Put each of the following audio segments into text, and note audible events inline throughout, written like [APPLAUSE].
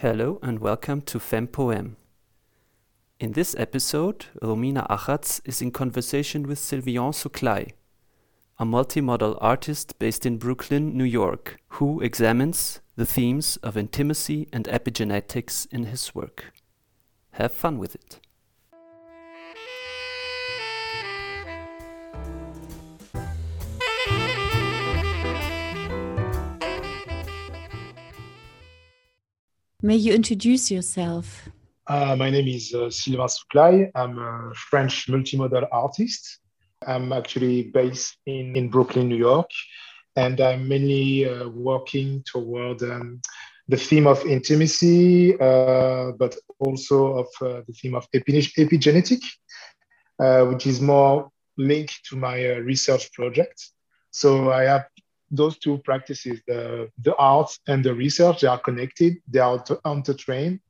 Hello and welcome to FemPoem. In this episode, Romina Achatz is in conversation with Sylvain Souklaye, a multimodal artist based in Brooklyn, New York, who examines the themes of intimacy and epigenetics in his work. Have fun with it. May you introduce yourself? Uh, my name is uh, Sylvain Souklaye. I'm a French multimodal artist. I'm actually based in, in Brooklyn, New York, and I'm mainly uh, working toward um, the theme of intimacy, uh, but also of uh, the theme of epi- epigenetic, uh, which is more linked to my research project. So I have those two practices, the, the art and the research, they are connected, they are intertrained.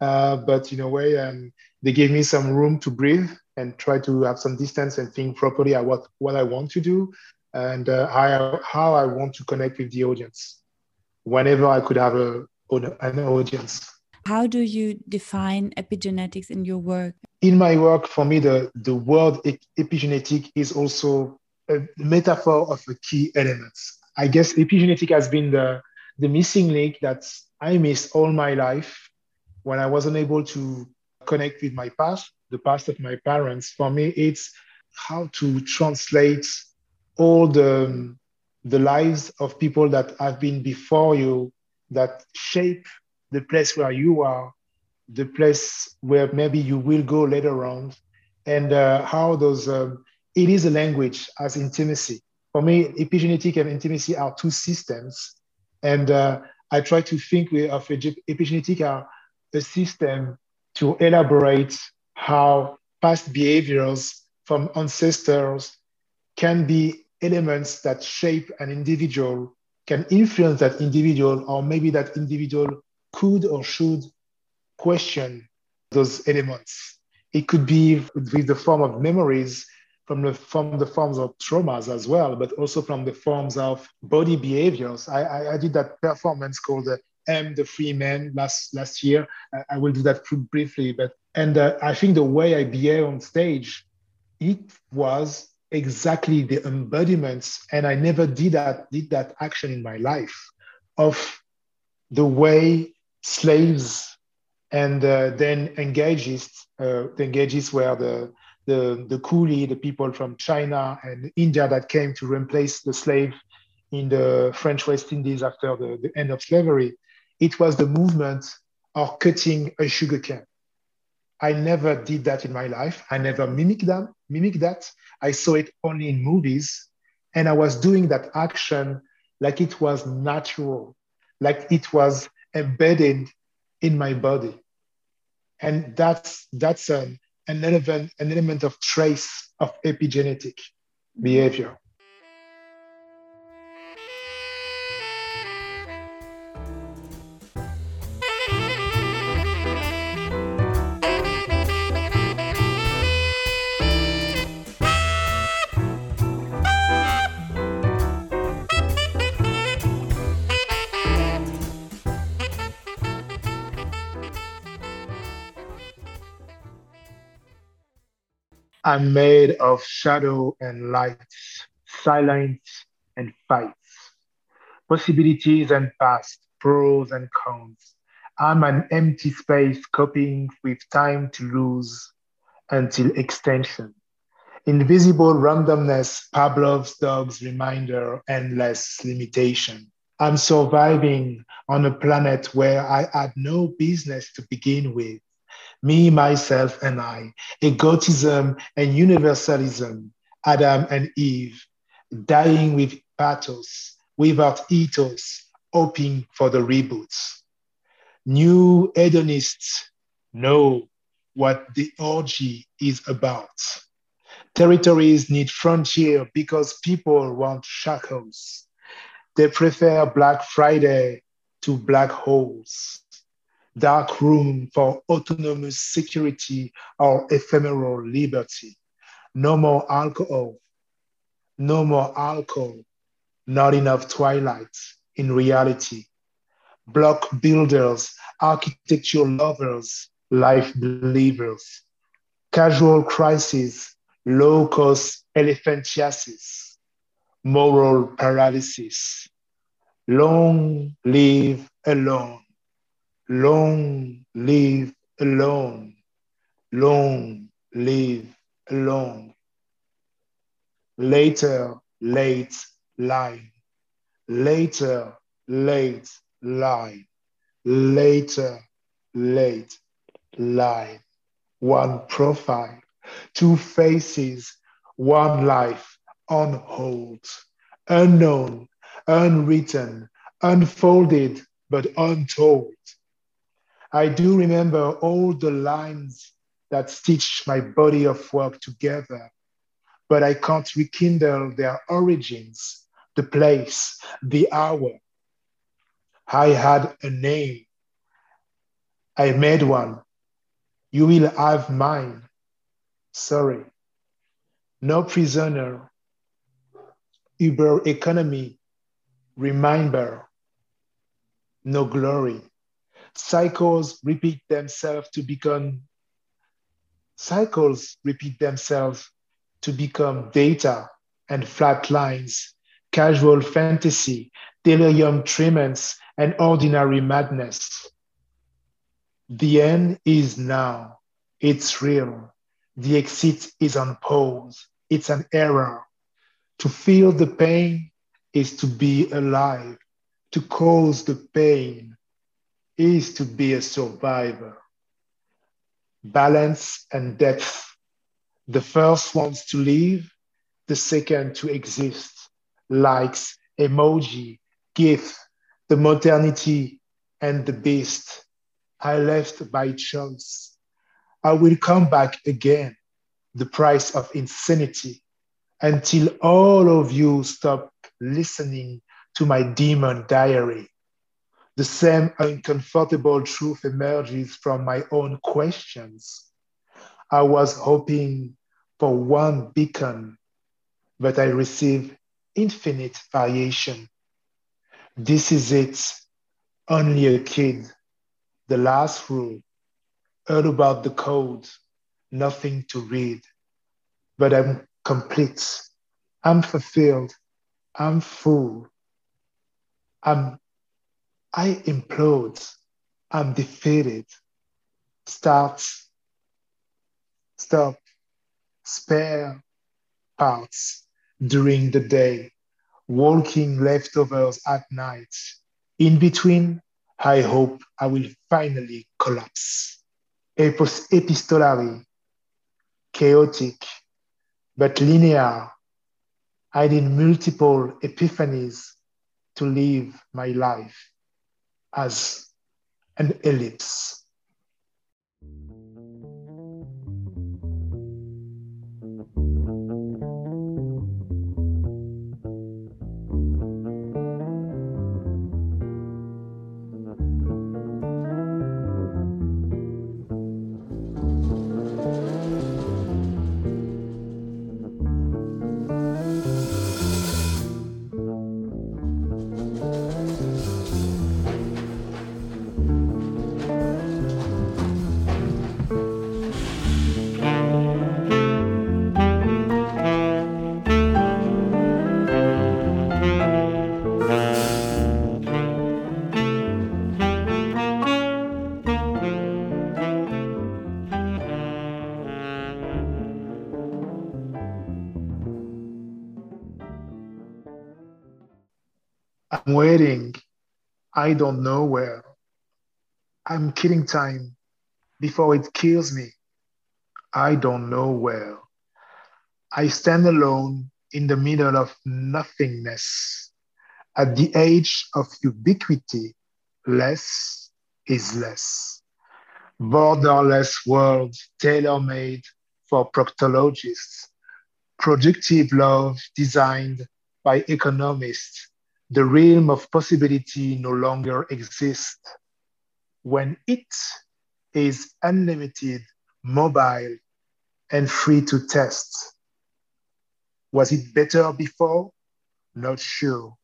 Uh, but in a way, um, they gave me some room to breathe and try to have some distance and think properly at what, what I want to do and uh, how, how I want to connect with the audience whenever I could have a, an audience. How do you define epigenetics in your work? In my work, for me, the, the word epigenetic is also a metaphor of the key elements. I guess epigenetic has been the, the missing link that I missed all my life when I wasn't able to connect with my past, the past of my parents. For me, it's how to translate all the, the lives of people that have been before you that shape the place where you are, the place where maybe you will go later on, and uh, how those, um, it is a language as intimacy for me, epigenetic and intimacy are two systems. And uh, I try to think of epigenetic as a system to elaborate how past behaviors from ancestors can be elements that shape an individual, can influence that individual, or maybe that individual could or should question those elements. It could be with the form of memories from the from the forms of traumas as well, but also from the forms of body behaviors. I, I, I did that performance called the M the Free Man last last year. I, I will do that briefly, but and uh, I think the way I behave on stage, it was exactly the embodiments, and I never did that did that action in my life of the way slaves and uh, then engages uh, the engages were the the, the coolie, the people from China and India that came to replace the slave in the French West Indies after the, the end of slavery. It was the movement of cutting a sugar cane. I never did that in my life. I never mimicked that. Mimicked that. I saw it only in movies, and I was doing that action like it was natural, like it was embedded in my body. And that's that's um, an element, an element of trace of epigenetic behavior. I'm made of shadow and light, silence and fights, possibilities and past, pros and cons. I'm an empty space coping with time to lose until extension. Invisible randomness, Pavlov's dog's reminder, endless limitation. I'm surviving on a planet where I had no business to begin with me, myself, and I, egotism and universalism, Adam and Eve, dying with pathos, without ethos, hoping for the reboots. New hedonists know what the orgy is about. Territories need frontier because people want shackles. They prefer Black Friday to black holes dark room for autonomous security or ephemeral liberty. No more alcohol. No more alcohol. Not enough twilight in reality. Block builders architecture lovers, life believers, casual crisis, low cost elephantiasis, moral paralysis, long live alone, long live alone, long live alone. Later, late line, later, late line, later, late line. One profile, two faces, one life on hold, unknown, unwritten, unfolded, but untold. I do remember all the lines that stitch my body of work together, but I can't rekindle their origins, the place, the hour. I had a name. I made one. You will have mine. Sorry. No prisoner. Uber economy. Remember. No glory. Cycles repeat themselves to become cycles repeat themselves to become data and flat lines, casual fantasy, delirium tremens, and ordinary madness. The end is now. It's real. The exit is on pause. It's an error. To feel the pain is to be alive. To cause the pain is to be a survivor. Balance and depth. The first wants to live, the second to exist. Likes, emoji, gift, the modernity and the beast. I left by choice. I will come back again, the price of insanity, until all of you stop listening to my demon diary. The same uncomfortable truth emerges from my own questions. I was hoping for one beacon, but I receive infinite variation. This is it, only a kid the last rule, heard about the code, nothing to read, but I'm complete. I'm fulfilled. I'm full. I'm, I implode. I'm defeated. Start, stop, spare parts during the day, walking leftovers at night. In between, I hope I will finally collapse. Epistolary, chaotic, but linear. I need multiple epiphanies to live my life as an ellipse. I don't know where. I'm killing time before it kills me. I don't know where. I stand alone in the middle of nothingness. At the age of ubiquity, less is less. Borderless world tailor made for proctologists. Productive love designed by economists the realm of possibility no longer exists. When it is unlimited, mobile, and free to test. Was it better before? Not sure.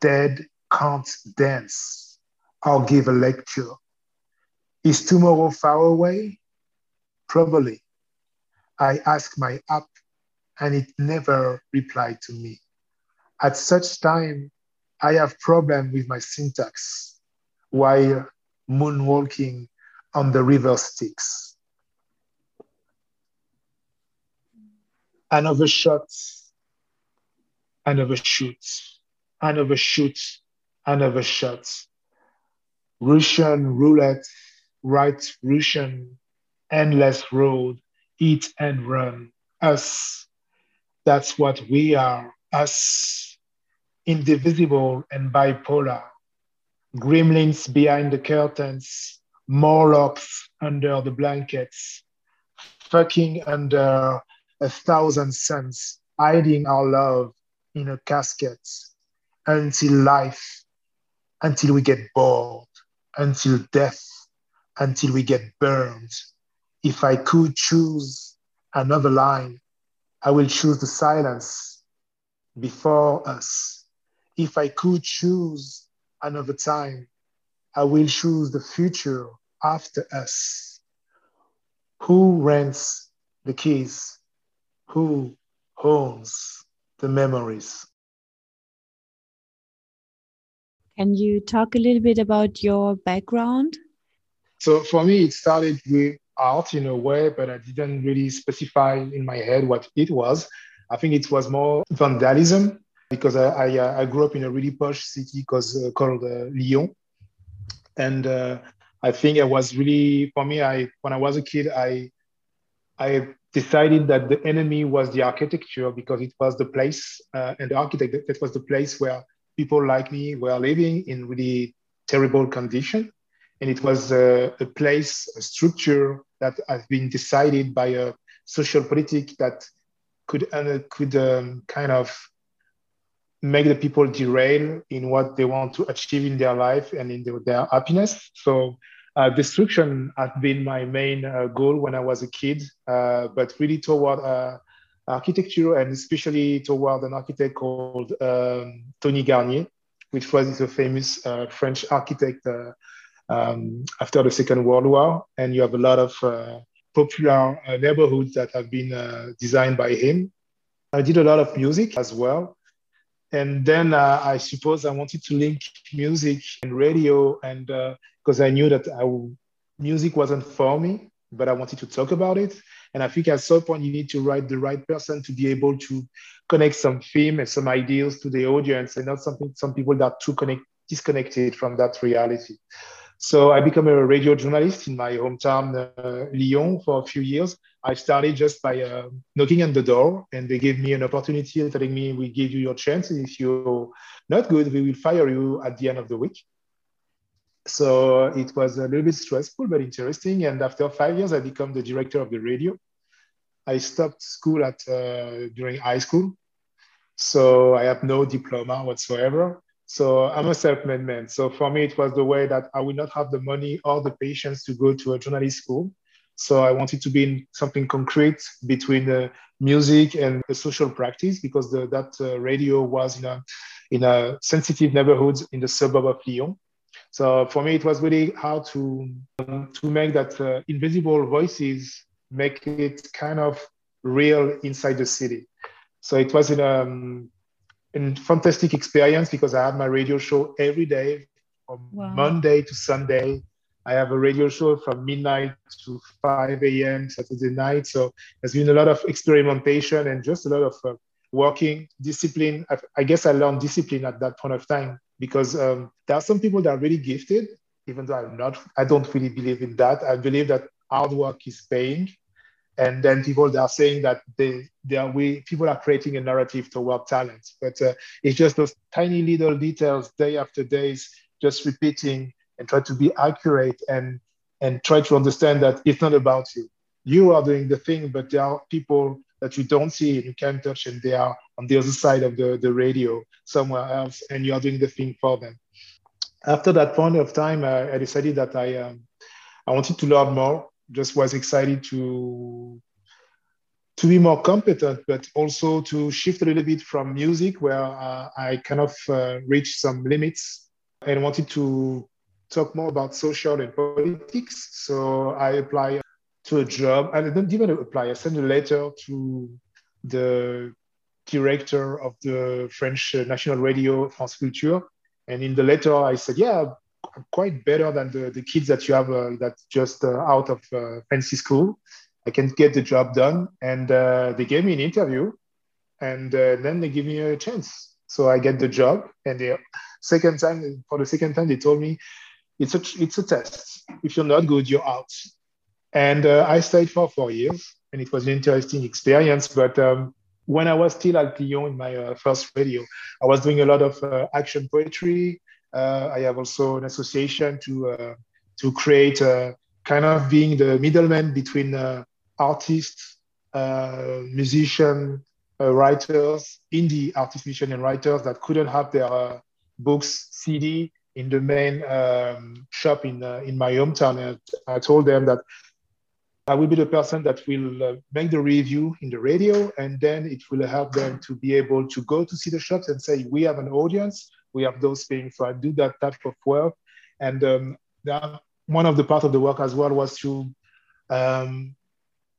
Dead can't dance or give a lecture. Is tomorrow far away? Probably. I ask my app and it never replied to me. At such time, I have problem with my syntax while moonwalking on the river Styx. Another shot, another shoot, another shoot, another shot. Russian roulette, right Russian, endless road, eat and run. Us, that's what we are. Us, indivisible and bipolar. Gremlins behind the curtains, Morlocks under the blankets, fucking under a thousand suns, hiding our love in a casket until life, until we get bored, until death, until we get burned. If I could choose another line, I will choose the silence before us. If I could choose another time, I will choose the future after us. Who rents the keys? Who owns the memories? Can you talk a little bit about your background? So for me, it started with art in a way, but I didn't really specify in my head what it was. I think it was more vandalism because I, I, uh, I grew up in a really posh city called, uh, called uh, Lyon. And I think it was really, for me, I when I was a kid, I, I decided that the enemy was the architecture because it was the place and the architect, that was the place where people like me were living in really terrible condition. And it was a, a place, a structure that has been decided by a social politic that could, uh, could um, kind of make the people derail in what they want to achieve in their life and in their, happiness. So uh, destruction has been my main uh, goal when I was a kid, uh, but really toward uh, architecture and especially toward an architect called um, Tony Garnier, which was a famous uh, French architect uh, um, after the Second World War. And you have a lot of popular neighborhoods that have been designed by him. I did a lot of music as well and then uh, I suppose I wanted to link music and radio, and because uh, I knew that I, music wasn't for me, but I wanted to talk about it. And I think at some point you need to write the right person to be able to connect some theme and some ideas to the audience, and not something some people that too connect, disconnected from that reality. So I became a radio journalist in my hometown, uh, Lyon, for a few years. I started just by uh, knocking on the door, and they gave me an opportunity, telling me, "We give you your chance. If you're not good, we will fire you at the end of the week." So it was a little bit stressful, but interesting. And after five years, I became the director of the radio. I stopped school at uh, during high school, so I have no diploma whatsoever. So I'm a self-made man. So for me, it was the way that I would not have the money or the patience to go to a journalist school. So I wanted to be in something concrete between the music and the social practice because the, that uh, radio was in a in a sensitive neighborhood in the suburb of Lyon. So for me, it was really hard to um, to make that uh, invisible voices make it kind of real inside the city. So it was in a um, a fantastic experience because I had my radio show every day from wow. Monday to Sunday. I have a radio show from midnight to 5 a.m. Saturday night. So there's been a lot of experimentation and just a lot of uh, working discipline. I, I, guess I learned discipline at that point of time because um, there are some people that are really gifted, even though I'm not, I don't really believe in that. I believe that hard work is paying and then people they are saying that they they are we people are creating a narrative toward talent but uh, it's just those tiny little details day after days just repeating and try to be accurate and and try to understand that it's not about you. You are doing the thing but there are people that you don't see and you can't touch and they are on the other side of the, the radio somewhere else and you are doing the thing for them. After that point of time i decided that i um, i wanted to learn more just was excited to to be more competent, but also to shift a little bit from music, where uh, I kind of uh, reached some limits and wanted to talk more about social and politics. So I apply to a job. and I didn't even apply. I send a letter to the director of the French national radio, France Culture. And in the letter, I said, yeah, I'm quite better than the, the kids that you have uh, that just uh, out of uh, fancy school. I can get the job done. And uh, they gave me an interview and uh, then they give me a chance. So I get the job. And the second time, for the second time, they told me, it's a, it's a test. If you're not good, you're out. And uh, I stayed for four years and it was an interesting experience. But um, when I was still at Lyon in my uh, first radio, I was doing a lot of uh, action poetry. Uh, I have also an association to uh, to create kind of being the middleman between artists, musicians, writers, indie artists, musicians, and writers that couldn't have their books CD in the main um, shop in uh, in my hometown. And I told them that I will be the person that will uh, make the review in the radio, and then it will help them to be able to go to see the shops and say, we have an audience, we have those things. So I do that type of work. And um, that, one of the part of the work as well was to, um,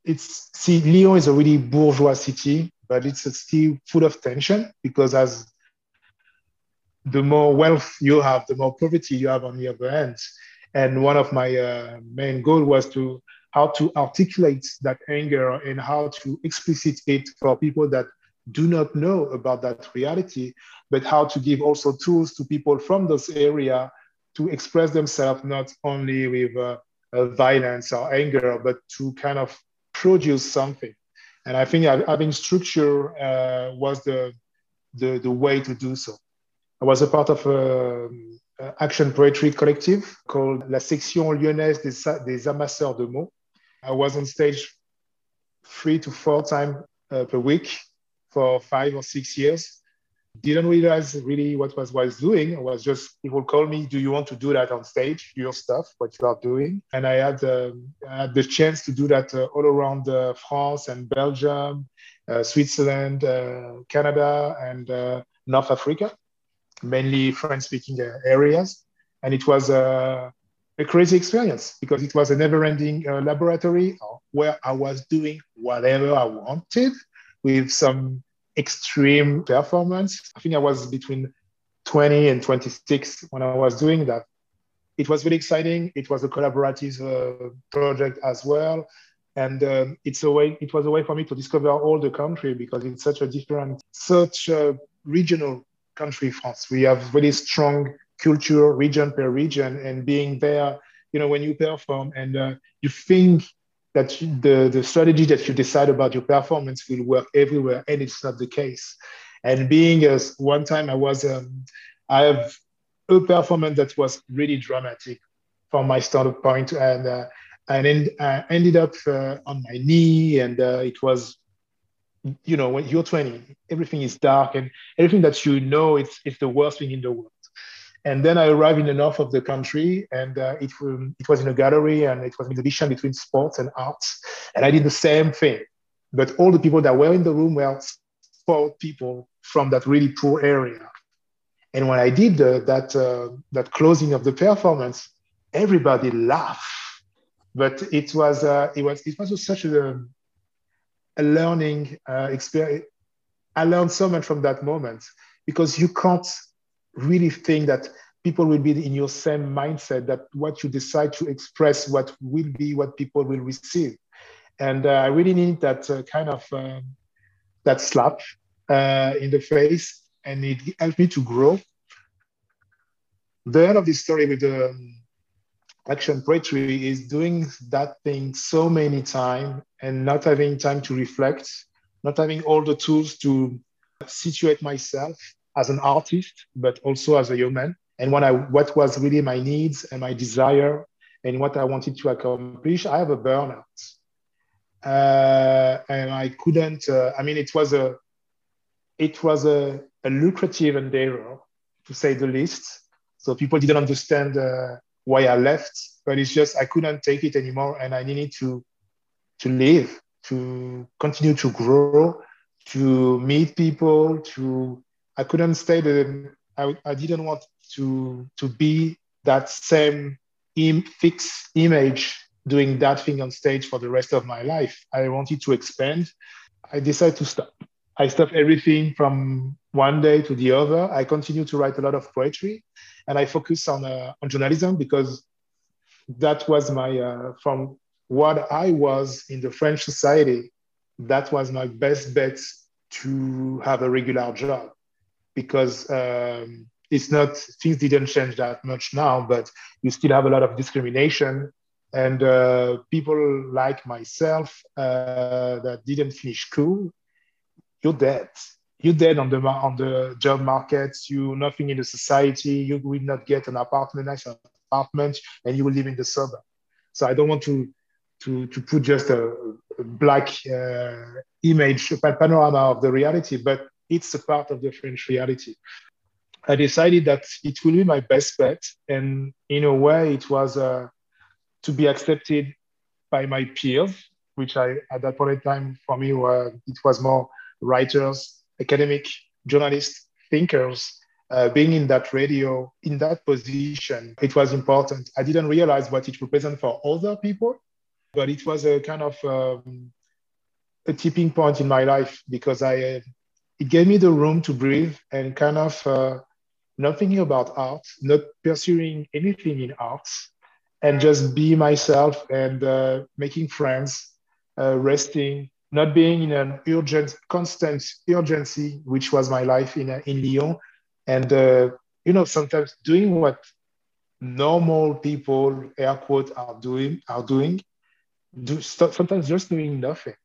it's, see, Lyon is a really bourgeois city, but it's still full of tension because as the more wealth you have, the more poverty you have on the other. And one of my uh, main goal was to how to articulate that anger and how to explicit it for people that do not know about that reality, but how to give also tools to people from those area to express themselves not only with uh, uh, violence or anger, but to kind of produce something. And I think having structure uh, was the, the, the way to do so. I was a part of a, a action poetry collective called La Section Lyonnaise des, des Amasseurs de Mots, I was on stage three to four times uh, per week for five or six years. Didn't realize really what was what I was doing. I was just people call me, "Do you want to do that on stage? Your stuff, what you are doing?" And I had, um, I had the chance to do that uh, all around uh, France and Belgium, uh, Switzerland, uh, Canada, and uh, North Africa, mainly French-speaking areas. And it was a crazy experience because it was a never-ending uh, laboratory where I was doing whatever I wanted with some extreme performance. I think I was between 20 and 26 when I was doing that. It was really exciting. It was a collaborative uh, project as well. And um, it's a way, it was a way for me to discover all the country because it's such a different, such a regional country, France. We have really strong culture region per region and being there you know when you perform and uh, you think that the, the strategy that you decide about your performance will work everywhere and it's not the case and being as one time i was um, i have a performance that was really dramatic from my standpoint and uh, and I ended up uh, on my knee and uh, it was you know when you're 20 everything is dark and everything that you know it's, it's the worst thing in the world and then I arrived in the north of the country, and uh, it, um, it was in a gallery, and it was an exhibition between sports and arts. And I did the same thing. But all the people that were in the room were sport people from that really poor area. And when I did the, that, uh, that closing of the performance, everybody laughed. But it was, uh, it was, it was such a, a learning uh, experience. I learned so much from that moment because you can't really think that people will be in your same mindset that what you decide to express what will be what people will receive and uh, i really need that uh, kind of uh, that slap uh, in the face and it helped me to grow the end of this story with the um, action poetry is doing that thing so many times and not having time to reflect not having all the tools to situate myself as an artist, but also as a human. And what I what was really my needs and my desire and what I wanted to accomplish, I have a burnout. Uh, and I couldn't, uh, I mean, it was a, it was a, a, lucrative endeavor to say the least. So people didn't understand uh, why I left, but it's just, I couldn't take it anymore. And I needed to, to live, to continue to grow, to meet people, to I couldn't stay the I, I didn't want to to be that same Im- fixed image doing that thing on stage for the rest of my life. I wanted to expand. I decided to stop. I stopped everything from one day to the other. I continued to write a lot of poetry and I focused on, uh, on journalism because that was my, uh, from what I was in the French society, that was my best bet to have a regular job because um, it's not, things didn't change that much now, but you still have a lot of discrimination and uh, people like myself uh, that didn't finish school, you're dead. You're dead on the on the job market. You nothing in the society. You will not get an apartment, nice apartment, and you will live in the suburb. So I don't want to to to put just a, black uh, image, a panorama of the reality, but it's a part of the French reality. I decided that it will be my best bet, and in a way, it was a to be accepted by my peers, which I, at that point in time, for me, were, it was more writers, academic, journalists, thinkers, uh, being in that radio, in that position, it was important. I didn't realize what it represented for other people, but it was a kind of um, a tipping point in my life because I, uh, it gave me the room to breathe and kind of uh, not thinking about art, not pursuing anything in arts, and just be myself and uh, making friends, uh, resting, not being in an urgent, constant urgency, which was my life in, uh, in Lyon. And, uh, you know, sometimes doing what normal people, air quote, are doing, are doing, do, sometimes just doing nothing.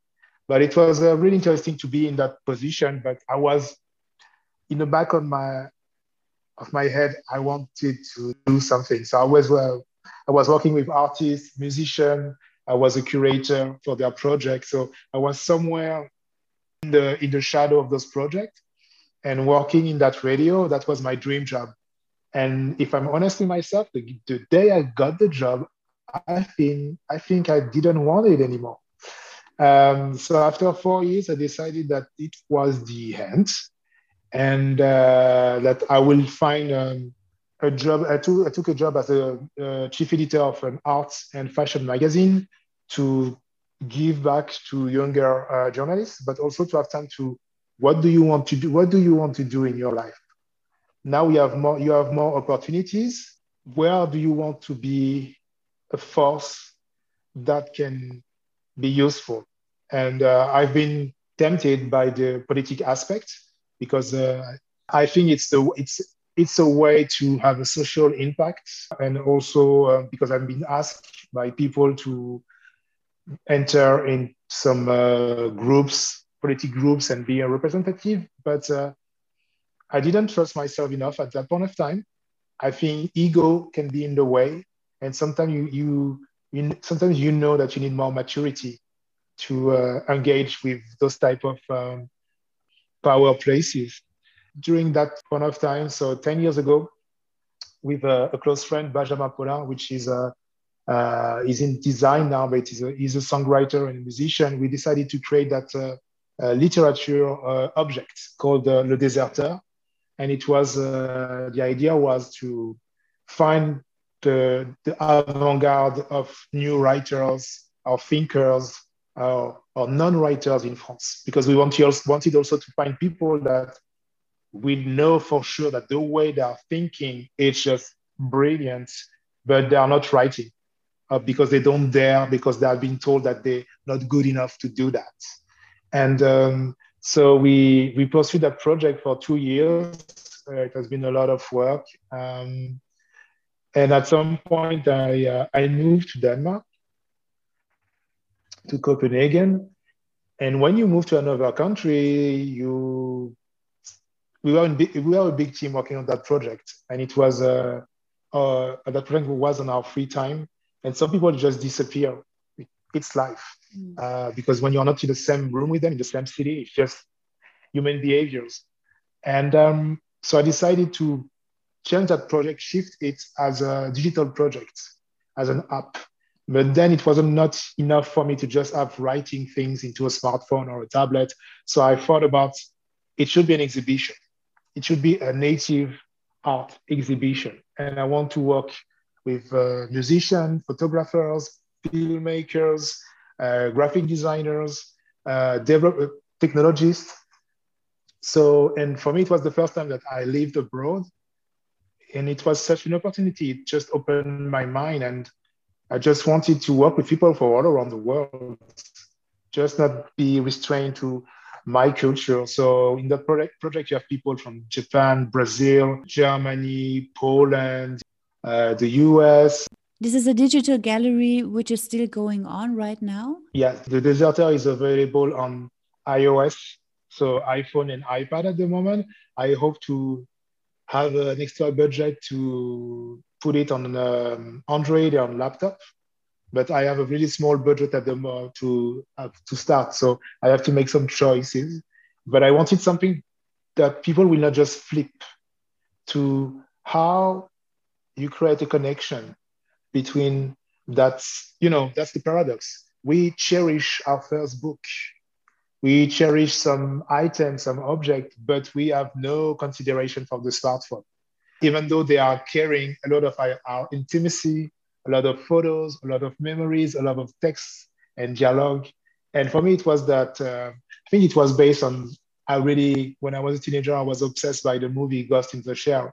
But it was uh, really interesting to be in that position. But I was in the back of my of my head, I wanted to do something. So I was well, I was working with artists, musicians. I was a curator for their project. So I was somewhere in the in the shadow of those projects and working in that radio. That was my dream job. And if I'm honest with myself, the, the day I got the job, I think I think I didn't want it anymore. Um, so after four years, I decided that it was the end, and uh, that I will find um, a job. I took, I took a job as a, a chief editor of an arts and fashion magazine to give back to younger uh, journalists, but also to have time to what do you want to do? What do you want to do in your life? Now you have more. You have more opportunities. Where do you want to be a force that can be useful? And uh, I've been tempted by the politic aspect because uh, I think it's the it's it's a way to have a social impact and also uh, because i've been asked by people to enter in some uh, groups political groups and be a representative but uh, i didn't trust myself enough at that point of time. I think ego can be in the way and sometimes you you, you sometimes you know that you need more maturity to uh, engage with those type of um, power places. During that point of time, so 10 years ago, with a, a close friend, Benjamin Paulin, which is a, uh, is in design now, but he's a, he's a songwriter and a musician. We decided to create that uh, uh, literature uh, object called uh, Le Déserteur. And it was, uh, the idea was to find the, the avant-garde of new writers or thinkers or, or non-writers in France, because we wanted, wanted also to find people that we know for sure that the way they are thinking is just brilliant, but they are not writing uh, because they don't dare, because they have been told that they're not good enough to do that. And um, so we, we pursued that project for two years. Uh, it has been a lot of work. Um, and at some point, I, uh, I moved to Denmark, to Copenhagen. And when you move to another country, you we were big, we were a big team working on that project, and it was uh, uh, that project was on our free time, and some people just disappear. It's life mm. uh, because when you're not in the same room with them in the same city, it's just human behaviors. And um, so I decided to change that project, shift it as a digital project, as an app. But then it wasn't not enough for me to just have writing things into a smartphone or a tablet. So I thought about it should be an exhibition it should be a native art exhibition. And I want to work with uh, musicians, photographers, filmmakers, uh, graphic designers, uh, develop, technologists. So, and for me, it was the first time that I lived abroad. And it was such an opportunity. It just opened my mind. And I just wanted to work with people from all around the world, just not be restrained to my culture. So in that project, project you have people from Japan, Brazil, Germany, Poland, uh, the US. This is a digital gallery which is still going on right now? Yeah, the Deserter is available on iOS, so iPhone and iPad at the moment. I hope to have an extra budget to put it on um, Android on laptop but I have a really small budget at the moment to uh, to start. So I have to make some choices. But I wanted something that people will not just flip to how you create a connection between that's you know that's the paradox. We cherish our first book. We cherish some item, some object, but we have no consideration for the smartphone, even though they are carrying a lot of our, our intimacy, a lot of photos, a lot of memories, a lot of texts and dialogue. And for me, it was that uh, I think it was based on I really, when I was a teenager, I was obsessed by the movie Ghost in the Shell.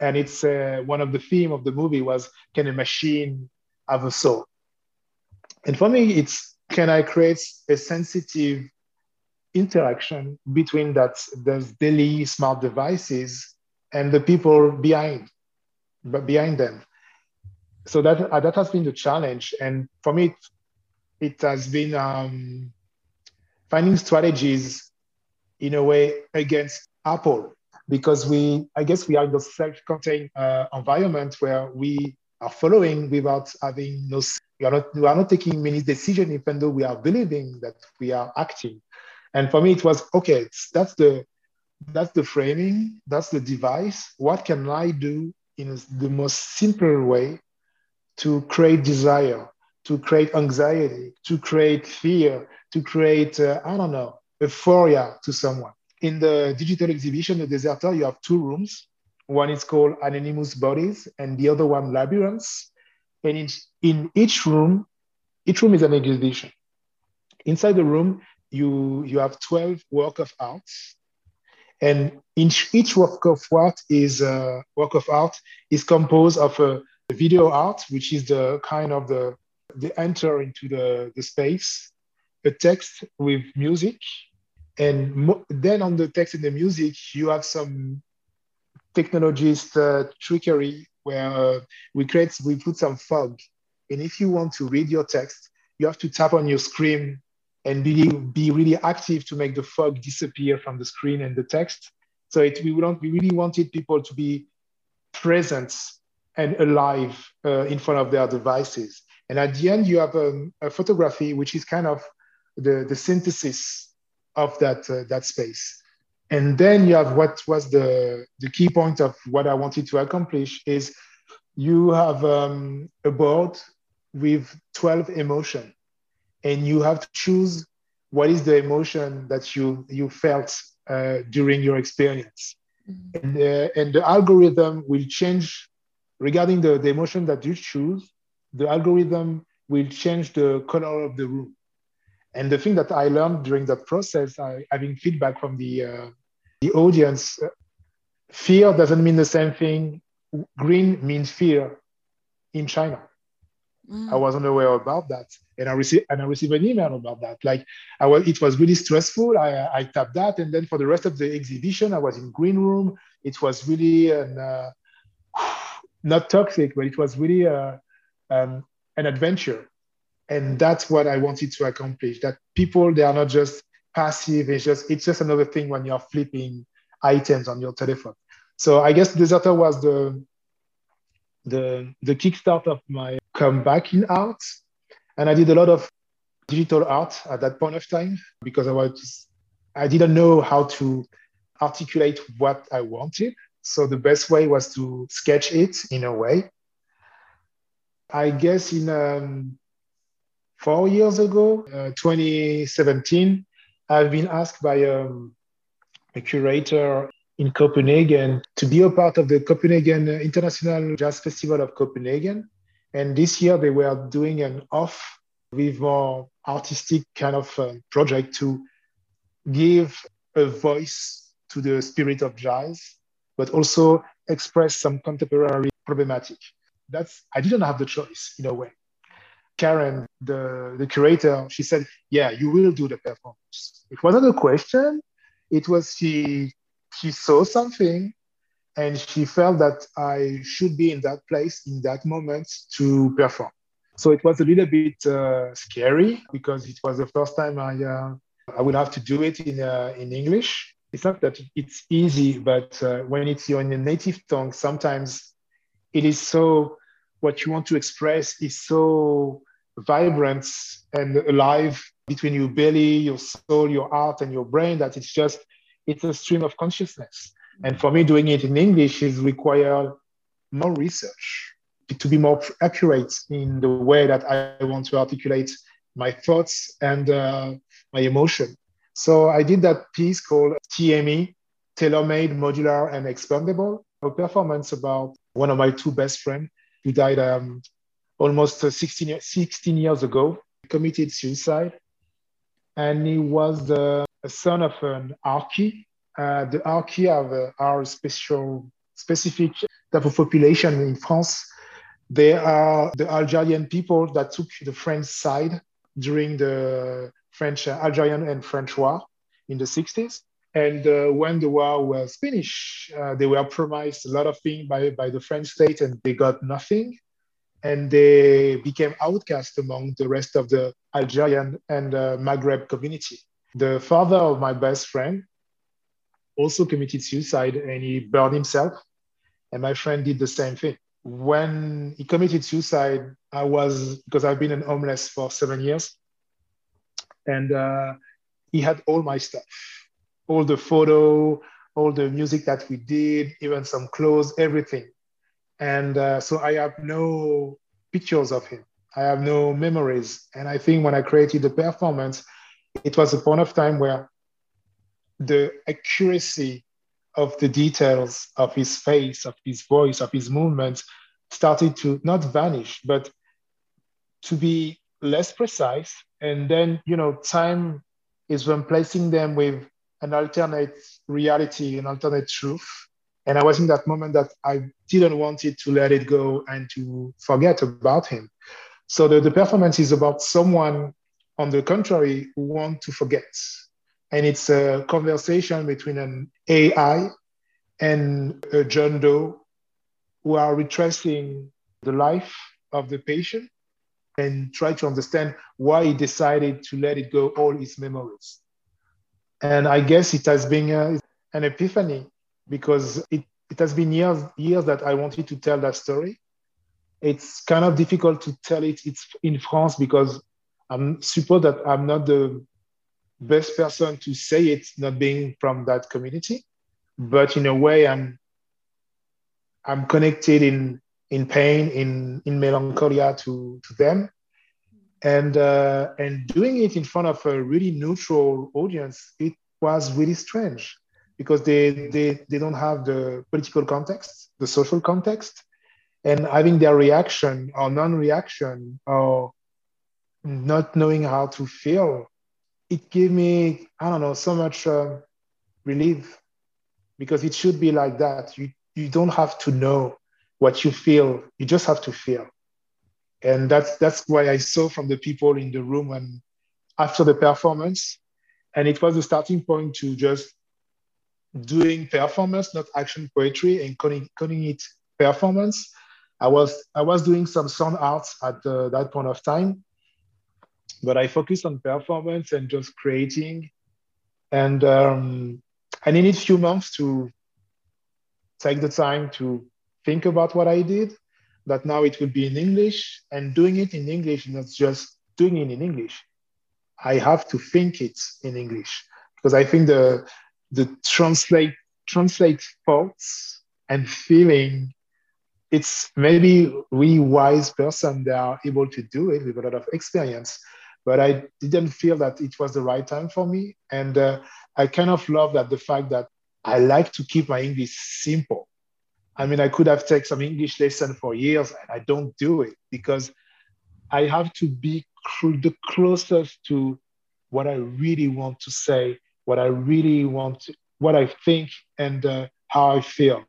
And it's uh, one of the theme of the movie was can a machine have a soul? And for me, it's can I create a sensitive interaction between that those daily smart devices and the people behind, but behind them? So that uh, that has been the challenge. And for me it, it has been um, finding strategies in a way against apple because we i guess we are in the self-contained uh, environment where we are following without having no we are not we are not taking many decisions even though we are believing that we are acting and for me it was okay that's the that's the framing that's the device what can i do in the most simple way to create desire, to create anxiety, to create fear, to create, uh, I don't know, euphoria to someone. In the digital exhibition, The Deserter, you have two rooms. One is called Anonymous Bodies, and the other one, Labyrinths. And in, in each room, each room is an exhibition. Inside the room, you, you have 12 work of art. And each, each work of art is uh, work of art is composed of a video art, which is the kind of the, the enter into the, the space, a text with music. And mo- then on the text and the music, you have some technologist uh, trickery where uh, we create, we put some fog. And if you want to read your text, you have to tap on your screen and be, be really active to make the fog disappear from the screen and the text. So it, we, we really wanted people to be present and alive uh, in front of their devices. And at the end, you have um, a photography, which is kind of the, the synthesis of that, uh, that space. And then you have what was the, the key point of what I wanted to accomplish is you have um, a board with 12 emotion and you have to choose what is the emotion that you, you felt uh, during your experience. Mm-hmm. And, uh, and the algorithm will change regarding the, the emotion that you choose, the algorithm will change the color of the room. And the thing that I learned during that process, I, having feedback from the, uh, the audience, uh, fear doesn't mean the same thing. Green means fear in China. Mm. I wasn't aware about that. And I received and I received an email about that. Like I was, it was really stressful. I, I tapped that, and then for the rest of the exhibition, I was in green room. It was really an uh, [SIGHS] not toxic, but it was really a, um, an adventure. And that's what I wanted to accomplish. That people they are not just passive. It's just it's just another thing when you're flipping items on your telephone. So I guess Deserter was the the the kickstart of my comeback in art, and I did a lot of digital art at that point of time because I was I didn't know how to articulate what I wanted. So the best way was to sketch it in a way. I guess in um, four years ago, uh, 2017, I've been asked by um, a curator in Copenhagen to be a part of the Copenhagen International Jazz Festival of Copenhagen. And this year they were doing an off with more artistic kind of uh, project to give a voice to the spirit of jazz, but also express some contemporary problematic. That's I didn't have the choice in a way. Karen, the, the curator, she said, Yeah, you will do the performance. It wasn't a question. It was she she saw something and she felt that I should be in that place in that moment to perform. So it was a little bit uh, scary because it was the first time I uh, I would have to do it in uh, in English. It's not that it's easy, but uh, when it's your native tongue, sometimes it is so what you want to express is so vibrant and alive between your belly, your soul, your heart, and your brain that it's just it's a stream of consciousness. And for me, doing it in English is require more research to be more accurate in the way that I want to articulate my thoughts and uh, my emotion. So I did that piece called TME, Tailor-Made, Modular, and Expandable, a performance about one of my two best friends who died um, almost uh, 16, 16 years ago, committed suicide. And he was the son of an Harki. Uh, the have, uh, are special, specific type of population in France. They are the Algerian people that took the French side during the French, uh, Algerian and French war in the 60s. And uh, when the war was finished, uh, they were promised a lot of things by, by the French state and they got nothing. And they became outcast among the rest of the Algerian and uh, Maghreb community. The father of my best friend also committed suicide and he burned himself. And my friend did the same thing. When he committed suicide, I was, because I've been an homeless for seven years, and uh, he had all my stuff all the photo all the music that we did even some clothes everything and uh, so i have no pictures of him. I have no memories. And i think when i created the performance it was a point of time where the accuracy of the details of his face of his voice of his movements started to not vanish but to be less precise. And then you know time is replacing them with an alternate reality an alternate truth and i was in that moment that i didn't want it to let it go and to forget about him so the, the performance is about someone on the contrary who want to forget and it's a conversation between an ai and a john doe who are retracing the life of the patient and try to understand why he decided to let it go all his memories. And I guess it has been a, an epiphany because it, it has been years, years that I wanted to tell that story. It's kind of difficult to tell it it's in France because I'm suppose that I'm not the best person to say it, not being from that community. But in a way, I'm I'm connected in in pain, in in melancholia to to them, and uh, and doing it in front of a really neutral audience, it was really strange because they they they don't have the political context, the social context, and having their reaction or non-reaction or not knowing how to feel, it gave me I don't know so much uh, relief because it should be like that. You you don't have to know what you feel. You just have to feel. And that's that's why I saw from the people in the room and after the performance. And it was the starting point to just doing performance, not action poetry, and calling, calling it performance. I was I was doing some sound arts at uh, that point of time, but I focused on performance and just creating. And um, I needed a few months to take the time to think about what I did, that now it will be in English and doing it in English, not just doing it in English. I have to think it in English because I think the the translate translate thoughts and feeling it's maybe we wise person that are able to do it with a lot of experience but i didn't feel that it was the right time for me and uh, i kind of love that the fact that I like to keep my English simple. I mean, I could have taken some English lesson for years and I don't do it because I have to be the closest to what I really want to say, what I really want, to, what I think, and uh, how I feel.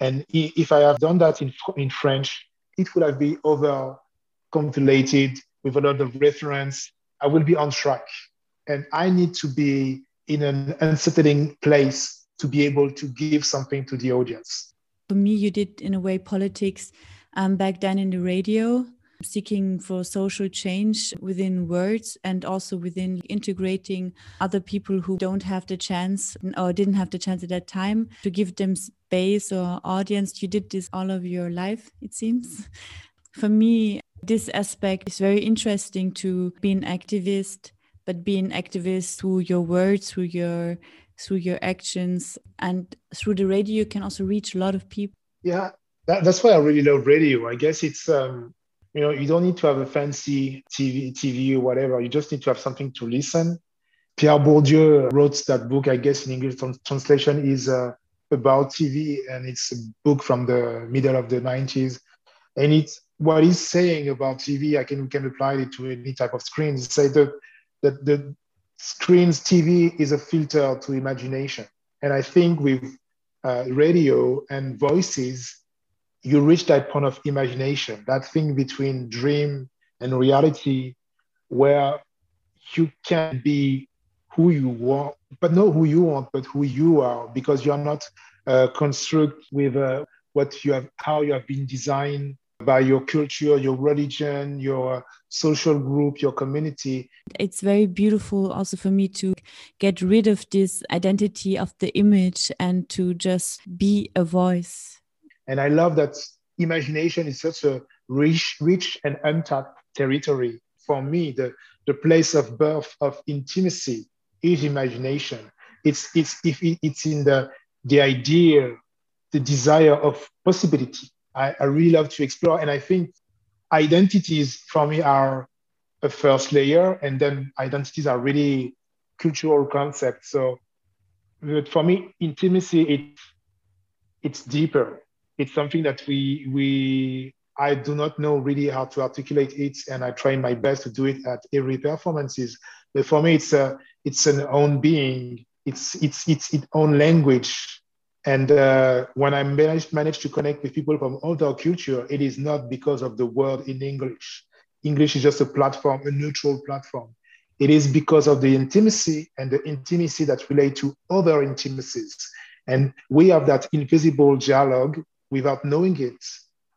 And if I have done that in, in French, it would have been over compilated with a lot of reference. I will be on track. And I need to be in an unsettling place to be able to give something to the audience. For me, you did, in a way, politics um, back then in the radio, seeking for social change within words and also within integrating other people who don't have the chance or didn't have the chance at that time to give them space or audience. You did this all of your life, it seems. [LAUGHS] For me, this aspect is very interesting to be an activist, but be an activist through your words, through your through your actions, and through the radio, you can also reach a lot of people. Yeah, that, that's why I really love radio. I guess it's um, you know you don't need to have a fancy TV, TV or whatever. You just need to have something to listen. Pierre Bourdieu wrote that book. I guess in English translation is uh, about TV, and it's a book from the middle of the 90s. And it's what he's saying about TV. I can can apply it to any type of screen. He say that that the screens TV is a filter to imagination, and I think with uh, radio and voices, you reach that point of imagination, that thing between dream and reality, where you can be who you want, but not who you want, but who you are, because you are not uh, construct with uh, what you have, how you have been designed by your culture, your religion, your social group, your community. It's very beautiful also for me to get rid of this identity of the image and to just be a voice. And I love that imagination is such a rich, rich and untapped territory. For me, the, the place of birth of intimacy is imagination. It's, it's, if it's in the, the idea, the desire of possibility. I, I really love to explore. And I think identities for me are a first layer, and then identities are really cultural concepts. So, but for me, intimacy it's it's deeper. It's something that we we I do not know really how to articulate it, and I try my best to do it at every performances. But for me, it's a it's an own being. It's it's it's its own language and uh, when I manage managed to connect with people from other culture, it is not because of the word in English. English is just a platform, a neutral platform. It is because of the intimacy and the intimacy that relate to other intimacies. And we have that invisible dialogue without knowing it.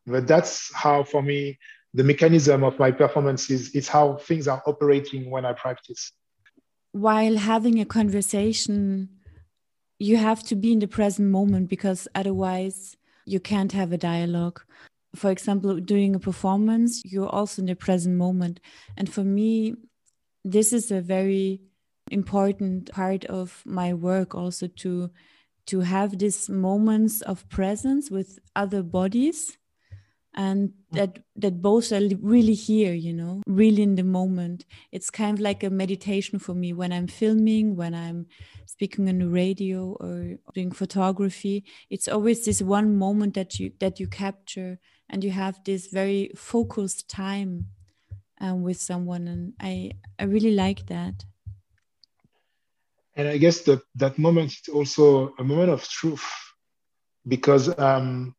But that's how, for me, the mechanism of my performances is how things are operating when I practice. While having a conversation you have to be in the present moment because otherwise you can't have a dialogue for example doing a performance you're also in the present moment and for me this is a very important part of my work also to to have these moments of presence with other bodies and mm. that that both are really here you know really in the moment. It's kind of like a meditation for me when i'm filming when i'm speaking on the radio or doing photography. It's always this one moment that you that you capture and you have this very focused time um, with someone and i i really like that and i guess that that moment is also a moment of truth because um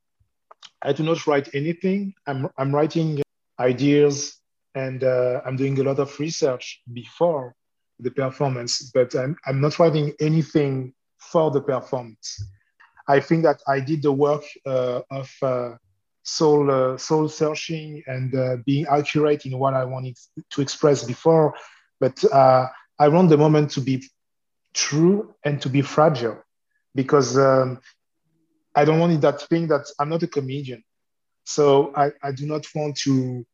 I do not write anything. I'm, I'm writing ideas and uh, I'm doing a lot of research before the performance, but I'm, I'm not writing anything for the performance. I think that I did the work uh, of uh, soul, uh, soul searching and uh, being accurate in what I wanted to express before, but uh, I want the moment to be true and to be fragile because um, I don't want that thing that I'm not a comedian. So I, I do not want to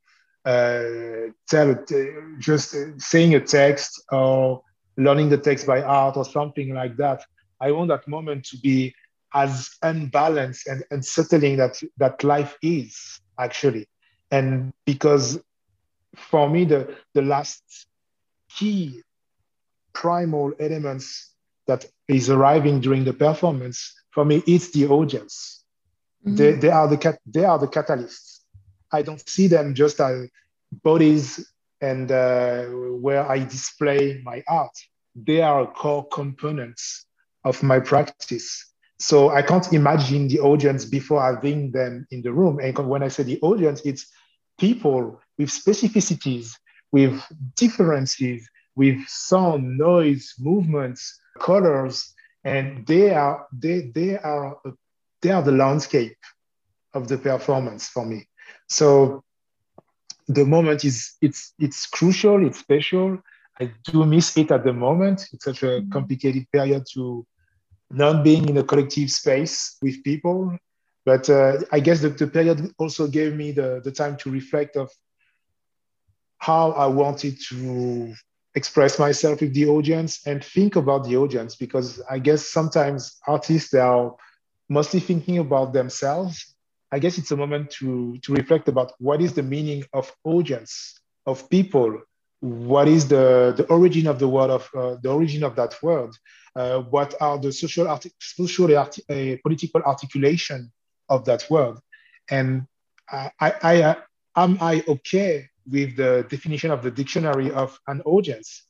uh, tell uh, just saying a text or learning the text by heart or something like that. I want that moment to be as unbalanced and unsettling that that life is actually. And because for me, the, the last key primal elements that is arriving during the performance, for me, it's the audience. Mm-hmm. They, they, are the, they are the catalysts. I don't see them just as bodies and uh, where I display my art. They are core components of my practice. So I can't imagine the audience before having them in the room. And when I say the audience, it's people with specificities, with differences, with sound, noise, movements, colors, and they are they they are they are the landscape of the performance for me. So the moment is it's it's crucial, it's special. I do miss it at the moment. It's such a mm-hmm. complicated period to not being in a collective space with people. But uh, I guess the, the period also gave me the, the time to reflect of how I wanted to express myself with the audience and think about the audience because I guess sometimes artists they are mostly thinking about themselves. I guess it's a moment to, to reflect about what is the meaning of audience, of people, what is the, the origin of the word of uh, the origin of that word, uh, what are the social, arti- social arti- uh, political articulation of that word, and I, I, I am I okay with the definition of the dictionary of an audience.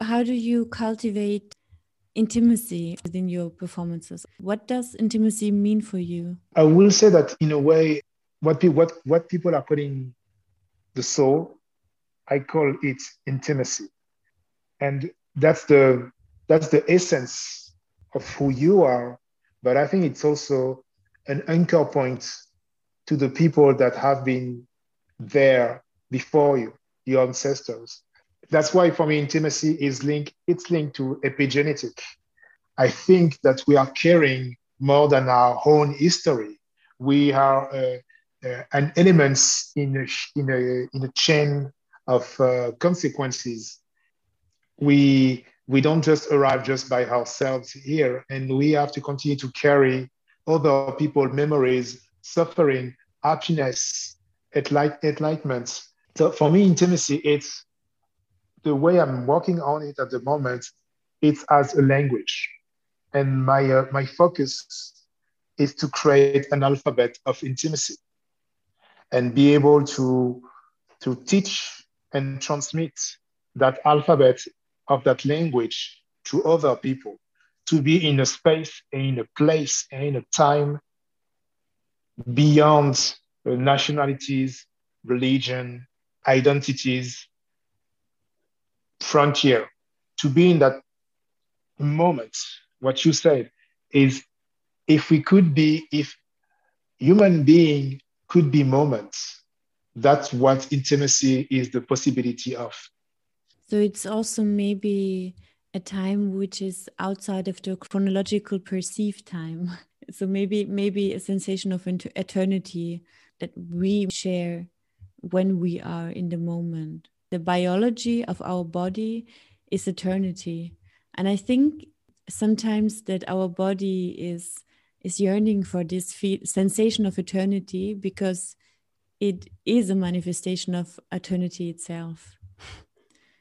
How do you cultivate intimacy within your performances? What does intimacy mean for you? I will say that in a way, what, pe- what, what people are calling the soul, I call it intimacy. And that's the, that's the essence of who you are. But I think it's also an anchor point to the people that have been there before you, your ancestors. That's why for me, intimacy is linked, it's linked to epigenetic. I think that we are carrying more than our own history. We are uh, uh, an elements in a, in a, in a chain of uh, consequences. We, we don't just arrive just by ourselves here, and we have to continue to carry other people memories, suffering, happiness, enlightenment, so for me, intimacy, it's the way I'm working on it at the moment. It's as a language, and my uh, my focus is to create an alphabet of intimacy, and be able to to teach and transmit that alphabet of that language to other people, to be in a space, in a place, in a time beyond nationalities, religion, identities, frontier. To be in that moment, what you said is if we could be, if human being could be moments, that's what intimacy is the possibility of. So it's also maybe a time which is outside of the chronological perceived time. [LAUGHS] So maybe maybe a sensation of eternity that we share when we are in the moment. The biology of our body is eternity. And I think sometimes that our body is is yearning for this sensation of eternity because it is a manifestation of eternity itself.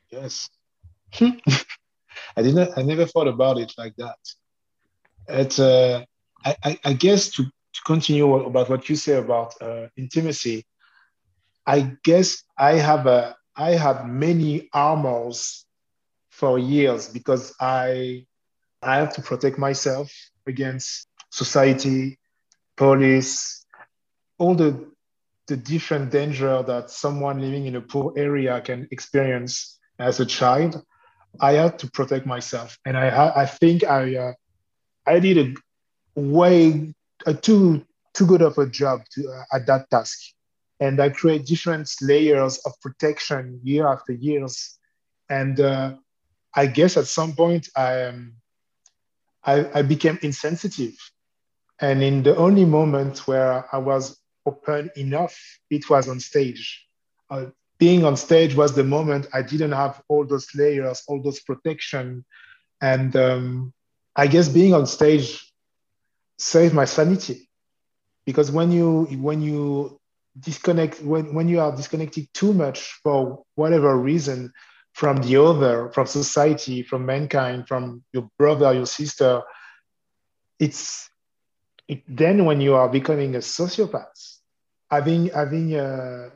Yes. [LAUGHS] I didn't I never thought about it like that. It's uh I, I, I guess to, to continue about what you say about uh, intimacy, I guess I have a I had many armors for years because I I have to protect myself against society, police, all the the different danger that someone living in a poor area can experience as a child. I had to protect myself, and I I think I uh, I did a way a too too good of a job to, uh, at that task and I create different layers of protection year after years. And uh, I guess at some point I, um, I, I became insensitive. And in the only moment where I was open enough, it was on stage. Uh, being on stage was the moment I didn't have all those layers, all those protection. And um, I guess being on stage saved my sanity because when you when you disconnect when, when you are disconnected too much for whatever reason from the other, from society, from mankind, from your brother, your sister, it's it, then when you are becoming a sociopath, having having uh,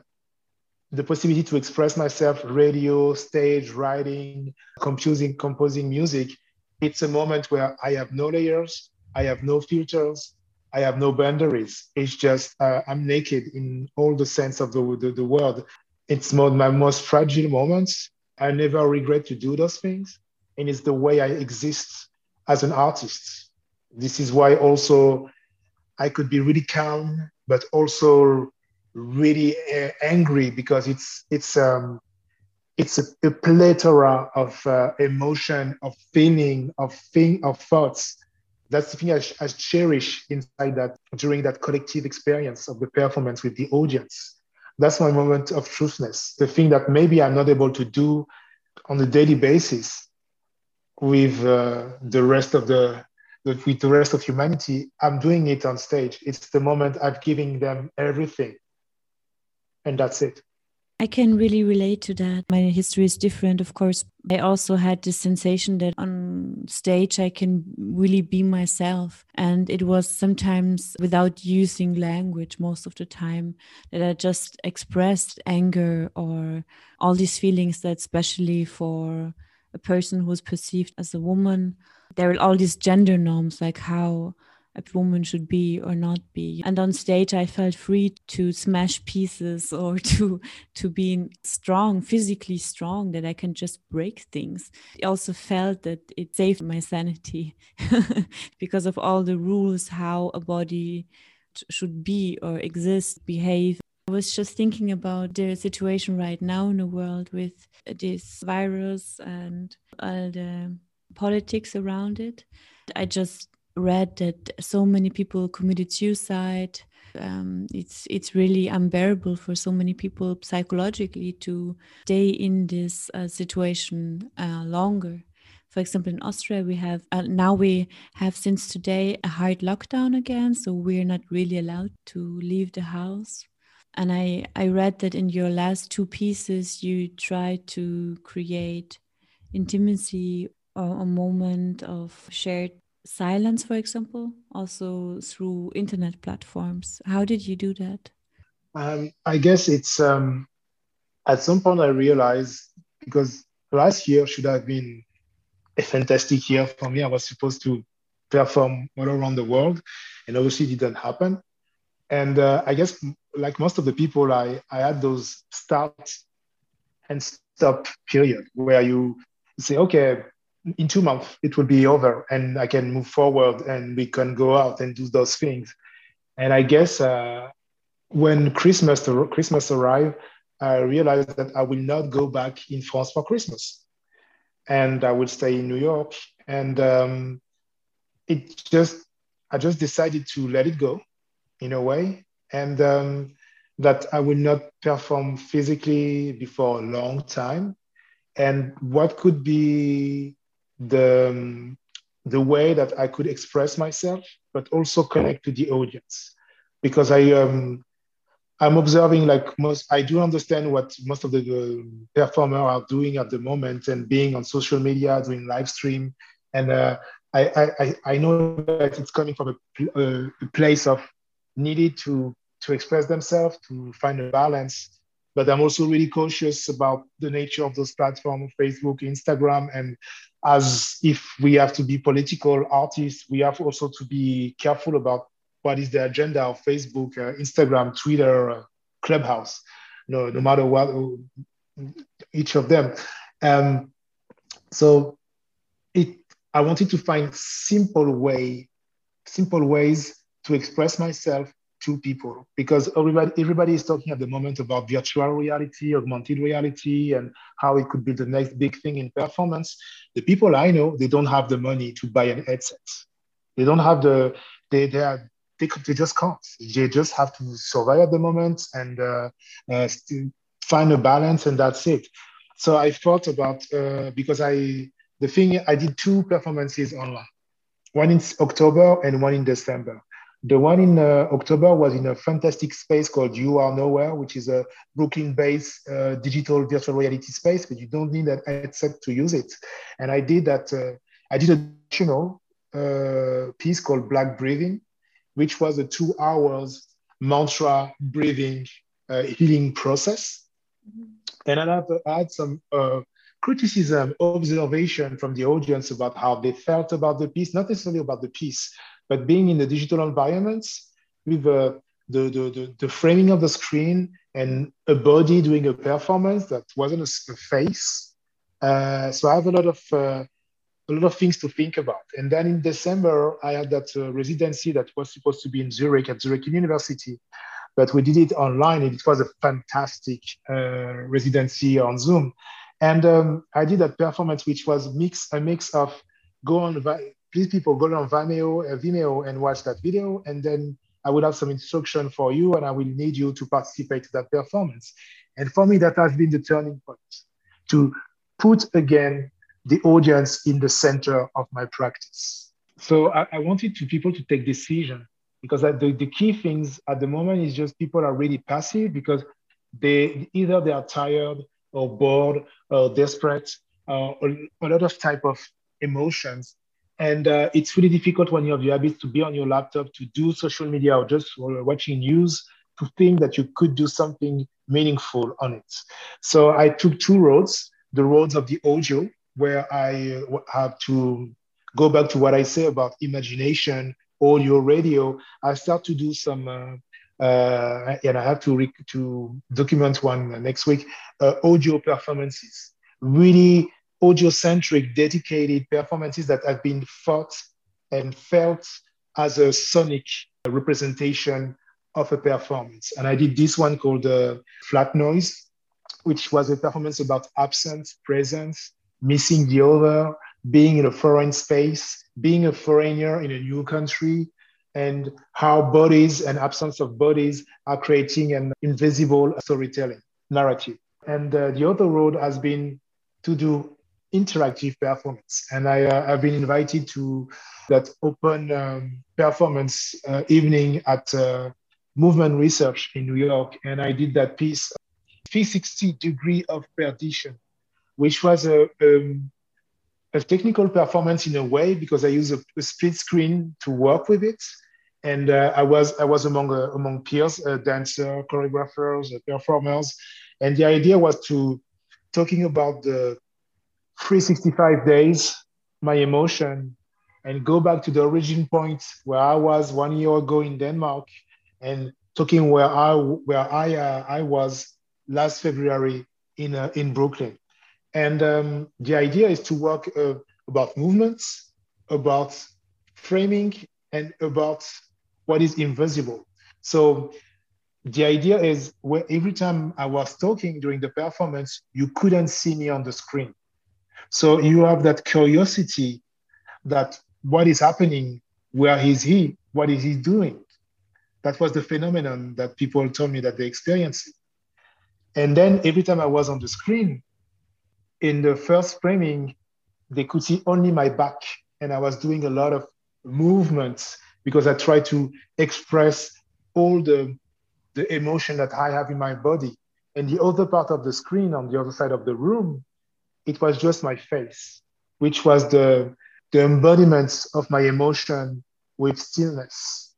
the possibility to express myself, radio, stage, writing, composing, composing music, it's a moment where I have no layers, I have no filters, I have no boundaries. It's just uh, I'm naked in all the sense of the, the, the word. It's more, my most fragile moments. I never regret to do those things. And it's the way I exist as an artist. This is why also I could be really calm, but also really uh, angry because it's it's um, it's a, a plethora of uh, emotion, of feeling, of thing, of thoughts. That's the thing I, I cherish inside that during that collective experience of the performance with the audience. That's my moment of truthness. The thing that maybe I'm not able to do on a daily basis with uh, the rest of the with the rest of humanity. I'm doing it on stage. It's the moment I've giving them everything, and that's it. I can really relate to that. My history is different, of course. I also had this sensation that on stage I can really be myself. And it was sometimes without using language most of the time that I just expressed anger or all these feelings that, especially for a person who's perceived as a woman, there are all these gender norms like how a woman should be or not be. And on stage, I felt free to smash pieces [LAUGHS] or to to be strong, physically strong, that I can just break things. I also felt that it saved my sanity [LAUGHS] because of all the rules how a body should be or exist, behave. I was just thinking about the situation right now in the world with this virus and all the politics around it. I just read that so many people committed suicide. Um, it's it's really unbearable for so many people psychologically to stay in this uh, situation uh, longer. For example, in Austria, we have uh, now we have since today a hard lockdown again, so we're not really allowed to leave the house. And I I read that in your last two pieces, you try to create intimacy or a moment of shared silence, for example, also through internet platforms. How did you do that? Um, I guess it's um, at some point I realized because last year should have been a fantastic year for me. I was supposed to perform all around the world, and obviously it didn't happen. And uh, I guess, like most of the people, I, I had those start and stop period where you say, okay, in two months it will be over and i can move forward and we can go out and do those things. And i guess uh, when christmas christmas arrived i realized that i will not go back in france for christmas. And i will stay in new york. And um, it just i just decided to let it go in a way. And um, that i will not perform physically before a long time. And what could be the um, the way that I could express myself, but also connect to the audience, because I um, I'm observing like most I do understand what most of the performers are doing at the moment and being on social media, doing live stream, and uh, I, I I know that it's coming from a, a place of needed to to express themselves, to find a balance. But I'm also really cautious about the nature of those platforms, Facebook, Instagram, and as if we have to be political artists, we have also to be careful about what is the agenda of Facebook, uh, Instagram, Twitter, uh, Clubhouse, no, no matter what, each of them. Um, so it, I wanted to find simple way, simple ways to express myself to people because everybody everybody is talking at the moment about virtual reality, augmented reality, and how it could be the next big thing in performance. The people I know, they don't have the money to buy an headset. They don't have the they they are they, they just can't. They just have to survive at the moment and uh, uh, find a balance, and that's it. So I thought about uh, because I the thing I did two performances online, one in October and one in December. The one in uh, October was in a fantastic space called You Are Nowhere, which is a Brooklyn-based uh, digital virtual reality space, but you don't need an headset to use it. And I did that. Uh, I did a additional uh, piece called Black Breathing, which was a two hours mantra breathing uh, healing process. Mm-hmm. And I had, I had some uh, criticism, observation from the audience about how they felt about the piece, not necessarily about the piece, but being in the digital environments with uh, the, the, the, the, framing of the screen and a body doing a performance that wasn't a, a face. Uh, so I have a lot of uh, a lot of things to think about. And then in December, I had that uh, residency that was supposed to be in Zurich at Zurich University, but we did it online. And it was a fantastic uh, residency on Zoom. And um, I did that performance, which was mix a mix of go on please people go on Vimeo, uh, Vimeo and watch that video. And then I would have some instruction for you and I will need you to participate to that performance. And for me, that has been the turning point to put again the audience in the center of my practice. So I, I wanted to people to take decision because the, the key things at the moment is just people are really passive because they either they are tired or bored or desperate uh, a lot of type of emotions and uh, it's really difficult when you have the habit to be on your laptop, to do social media or just watching news, to think that you could do something meaningful on it. So I took two roads the roads of the audio, where I uh, have to go back to what I say about imagination, audio, radio. I start to do some. Uh, uh, and I have to re- to document one next week. Uh, audio performances, really audio-centric, dedicated performances that have been thought and felt as a sonic representation of a performance. And I did this one called uh, Flat Noise, which was a performance about absence, presence, missing the other, being in a foreign space, being a foreigner in a new country, and how bodies and absence of bodies are creating an invisible storytelling narrative. And uh, the other road has been to do interactive performance. And I, uh, have been invited to that open um, performance uh, evening at uh, Movement Research in New York. And I did that piece, 360 degree of perdition, which was a, um, a technical performance in a way because I use a, a split screen to work with it. And uh, I was I was among uh, among peers, uh, dancers, choreographers, performers, and the idea was to talking about the 365 days, my emotion, and go back to the origin point where I was one year ago in Denmark, and talking where I where I uh, I was last February in uh, in Brooklyn, and um, the idea is to work uh, about movements, about framing, and about what is invisible. So the idea is where every time I was talking during the performance, you couldn't see me on the screen. So you have that curiosity that what is happening, where is he, what is he doing? That was the phenomenon that people told me that they experienced. And then every time I was on the screen, in the first framing, they could see only my back. And I was doing a lot of movements because I tried to express all the, the emotion that I have in my body. And the other part of the screen on the other side of the room it was just my face, which was the, the embodiment of my emotion with stillness.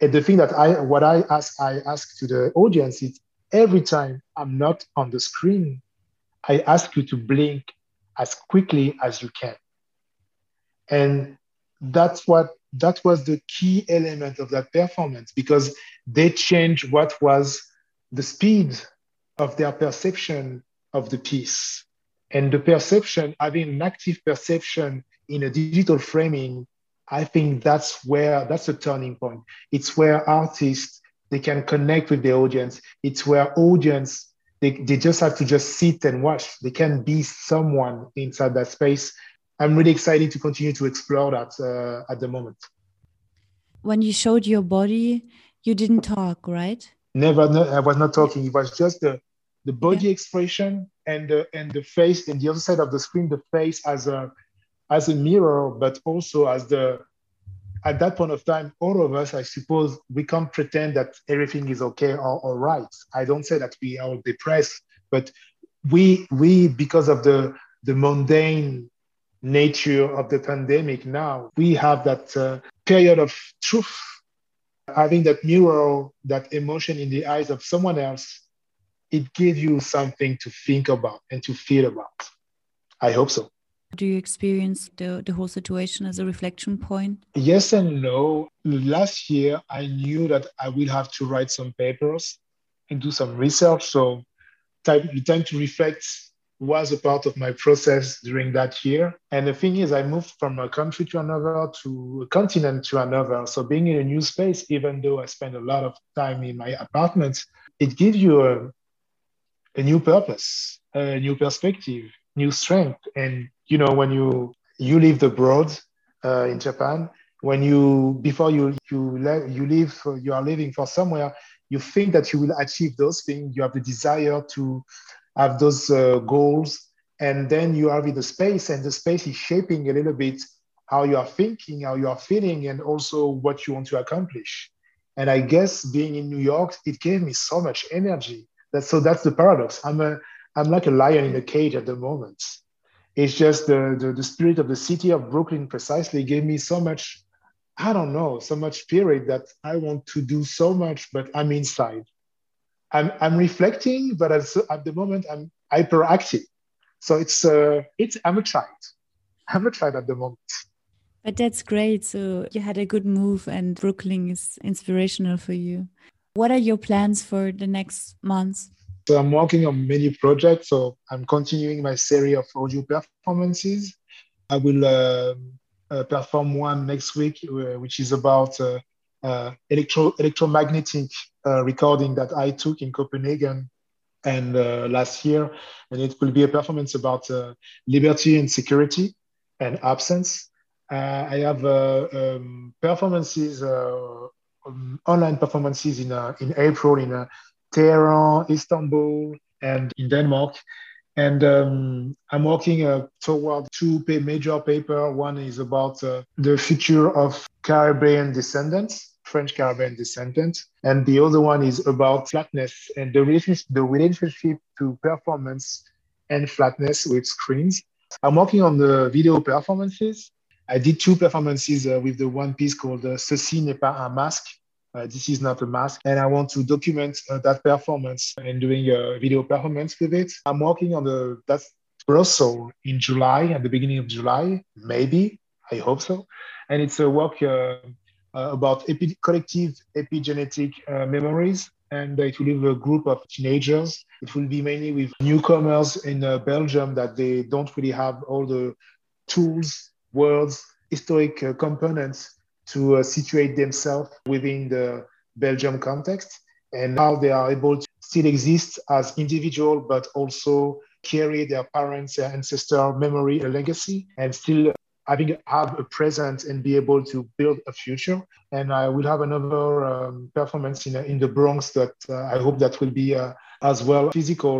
And the thing that I, what I ask, I ask to the audience is every time I'm not on the screen, I ask you to blink as quickly as you can. And that's what that was the key element of that performance because they changed what was the speed of their perception of the piece. And the perception, having an active perception in a digital framing, I think that's where that's a turning point. It's where artists they can connect with the audience. It's where audience they, they just have to just sit and watch. They can be someone inside that space. I'm really excited to continue to explore that uh, at the moment. When you showed your body, you didn't talk, right? Never, no, I was not talking. It was just the the body yeah. expression and the and the face and the other side of the screen the face as a as a mirror but also as the at that point of time, all of us, I suppose, we can't pretend that everything is okay or, or right. I don't say that we are depressed, but we, we because of the, the mundane nature of the pandemic now, we have that uh, period of truth, having that mirror, that emotion in the eyes of someone else. It gives you something to think about and to feel about. I hope so. Do you experience the, the whole situation as a reflection point? Yes and no. Last year, I knew that I will have to write some papers and do some research. So, time, the time to reflect was a part of my process during that year. And the thing is, I moved from a country to another, to a continent to another. So, being in a new space, even though I spend a lot of time in my apartment, it gives you a, a new purpose, a new perspective, new strength. And you know when you you live abroad uh, in Japan, when you before you you le- you live you are living for somewhere, you think that you will achieve those things. You have the desire to have those uh, goals, and then you are with the space, and the space is shaping a little bit how you are thinking, how you are feeling, and also what you want to accomplish. And I guess being in New York, it gave me so much energy. That so that's the paradox. I'm a I'm like a lion in a cage at the moment. It's just the, the, the spirit of the city of Brooklyn precisely gave me so much, I don't know, so much spirit that I want to do so much, but I'm inside. I'm, I'm reflecting, but at, at the moment I'm hyperactive. So it's, uh, it's, I'm a child. I'm a child at the moment. But that's great. So you had a good move, and Brooklyn is inspirational for you. What are your plans for the next months? So I'm working on many projects. So I'm continuing my series of audio performances. I will uh, uh, perform one next week, uh, which is about uh, uh, electro electromagnetic recording that I took in Copenhagen and last year, and it will be a performance about liberty and security and absence. I have um, performances, um, online performances in in April in Tehran, Istanbul, and in Denmark. And um, I'm working uh, toward two major papers. One is about uh, the future of Caribbean descendants, French Caribbean descendants, and the other one is about flatness and the relationship, the relationship to performance and flatness with screens. I'm working on the video performances. I did two performances uh, with the one piece called uh, Ceci n'est pas un masque, uh, this is not a mask. And I want to document uh, that performance and doing a video performance with it. I'm working on the that's Brussels in July, at the beginning of July, maybe. I hope so. And it's a work uh, uh about epi- collective epigenetic uh, memories. And it will be a group of teenagers. It will be mainly with newcomers in Belgium that they don't really have all the tools, words, historic components to uh, situate themselves within the Belgium context and how they are able to still exist as individual, but also carry their parents, ancestor memory, a legacy, and still having have a present and be able to build a future. And I will have another um, performance in, in the Bronx that uh, I hope that will be uh, as well physical.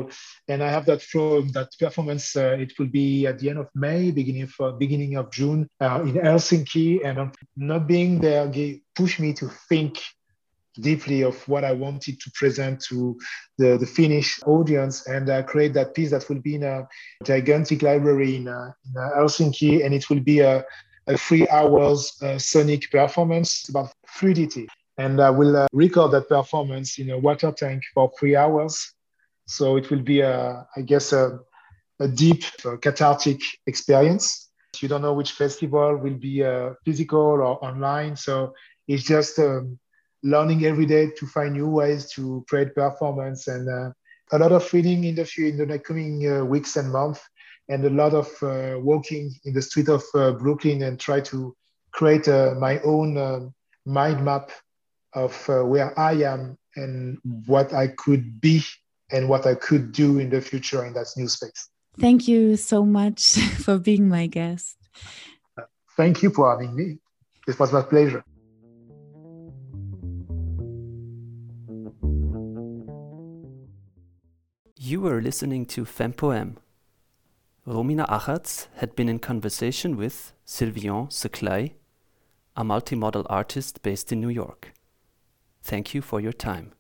And I have that from that performance. Uh, it will be at the end of May, beginning of uh, beginning of June uh, in Helsinki. And not being there pushed me to think deeply of what I wanted to present to the, the Finnish audience and uh, create that piece that will be in a gigantic library in, uh, in uh, Helsinki. And it will be a, a three hours uh, sonic performance about fluidity. And I will uh, record that performance in a water tank for three hours. So it will be, a, I guess, a, a deep uh, cathartic experience. You don't know which festival will be physical or online. So it's just um, learning every day to find new ways to create performance and uh, a lot of reading in the in the coming uh, weeks and months and a lot of uh, walking in the street of uh, Brooklyn and try to create uh, my own um, mind map of uh, where I am and what I could be and what I could do in the future in that new space. Thank you so much [LAUGHS] for being my guest. Thank you for having me. It was my pleasure. You were listening to FemPoem. Romina Achatz had been in conversation with Sylvain Souklaye, a multimodal artist based in New York. Thank you for your time.